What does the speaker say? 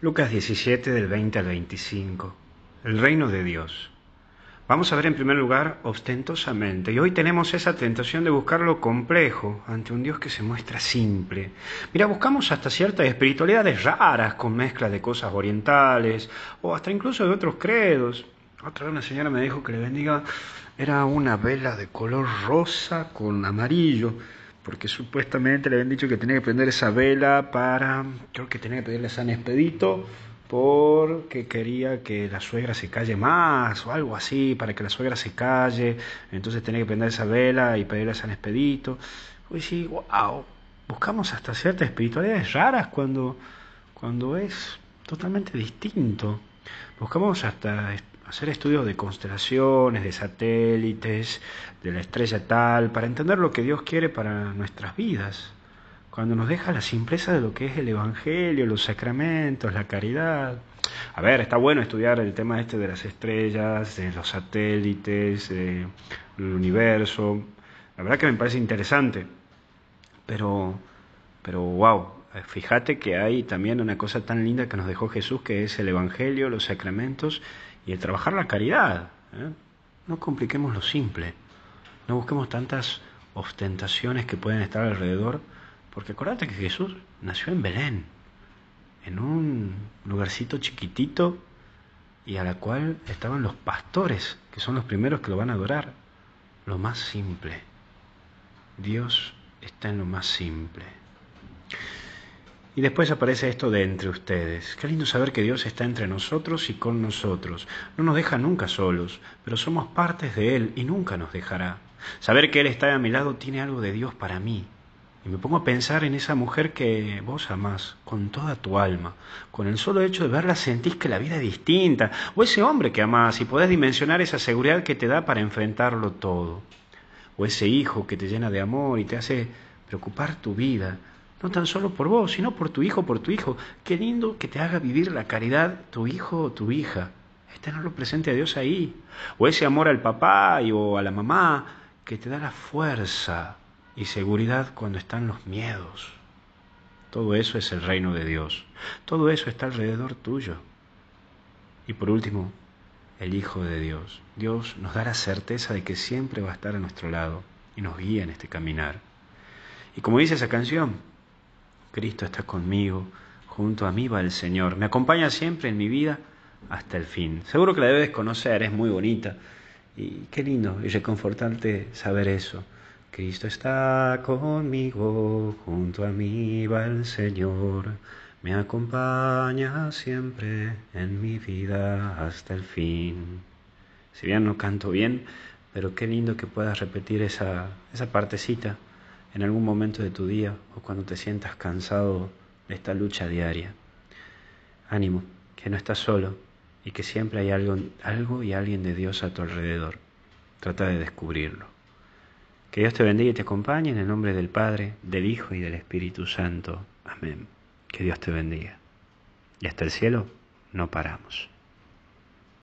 Lucas 17 del 20 al 25. El reino de Dios. Vamos a ver en primer lugar ostentosamente. Y hoy tenemos esa tentación de buscar lo complejo ante un Dios que se muestra simple. Mira, buscamos hasta ciertas espiritualidades raras con mezcla de cosas orientales o hasta incluso de otros credos. Otra vez una señora me dijo que le bendiga era una vela de color rosa con amarillo porque supuestamente le habían dicho que tenía que prender esa vela para, creo que tenía que pedirle a San Expedito porque quería que la suegra se calle más o algo así, para que la suegra se calle, entonces tenía que prender esa vela y pedirle a San Expedito. Pues sí, wow, buscamos hasta ciertas espiritualidades raras cuando, cuando es totalmente distinto. Buscamos hasta hacer estudios de constelaciones, de satélites, de la estrella tal, para entender lo que Dios quiere para nuestras vidas. Cuando nos deja la simpleza de lo que es el Evangelio, los sacramentos, la caridad. A ver, está bueno estudiar el tema este de las estrellas, de los satélites, del universo. La verdad que me parece interesante. Pero, pero wow, fíjate que hay también una cosa tan linda que nos dejó Jesús, que es el Evangelio, los sacramentos y el trabajar la caridad. ¿eh? No compliquemos lo simple, no busquemos tantas ostentaciones que pueden estar alrededor, porque acuérdate que Jesús nació en Belén, en un lugarcito chiquitito y a la cual estaban los pastores, que son los primeros que lo van a adorar. Lo más simple. Dios está en lo más simple. Y después aparece esto de entre ustedes. Qué lindo saber que Dios está entre nosotros y con nosotros. No nos deja nunca solos, pero somos partes de Él y nunca nos dejará. Saber que Él está a mi lado tiene algo de Dios para mí. Y me pongo a pensar en esa mujer que vos amás con toda tu alma. Con el solo hecho de verla sentís que la vida es distinta. O ese hombre que amás y podés dimensionar esa seguridad que te da para enfrentarlo todo. O ese hijo que te llena de amor y te hace preocupar tu vida no tan solo por vos, sino por tu hijo, por tu hijo. Qué lindo que te haga vivir la caridad tu hijo o tu hija. Es tenerlo presente a Dios ahí. O ese amor al papá o a la mamá que te da la fuerza y seguridad cuando están los miedos. Todo eso es el reino de Dios. Todo eso está alrededor tuyo. Y por último, el Hijo de Dios. Dios nos da la certeza de que siempre va a estar a nuestro lado y nos guía en este caminar. Y como dice esa canción, Cristo está conmigo, junto a mí va el Señor, me acompaña siempre en mi vida hasta el fin. Seguro que la debes conocer, es muy bonita. Y qué lindo y reconfortante saber eso. Cristo está conmigo, junto a mí va el Señor, me acompaña siempre en mi vida hasta el fin. Si bien no canto bien, pero qué lindo que puedas repetir esa, esa partecita en algún momento de tu día o cuando te sientas cansado de esta lucha diaria. Ánimo, que no estás solo y que siempre hay algo, algo y alguien de Dios a tu alrededor. Trata de descubrirlo. Que Dios te bendiga y te acompañe en el nombre del Padre, del Hijo y del Espíritu Santo. Amén. Que Dios te bendiga. Y hasta el cielo no paramos.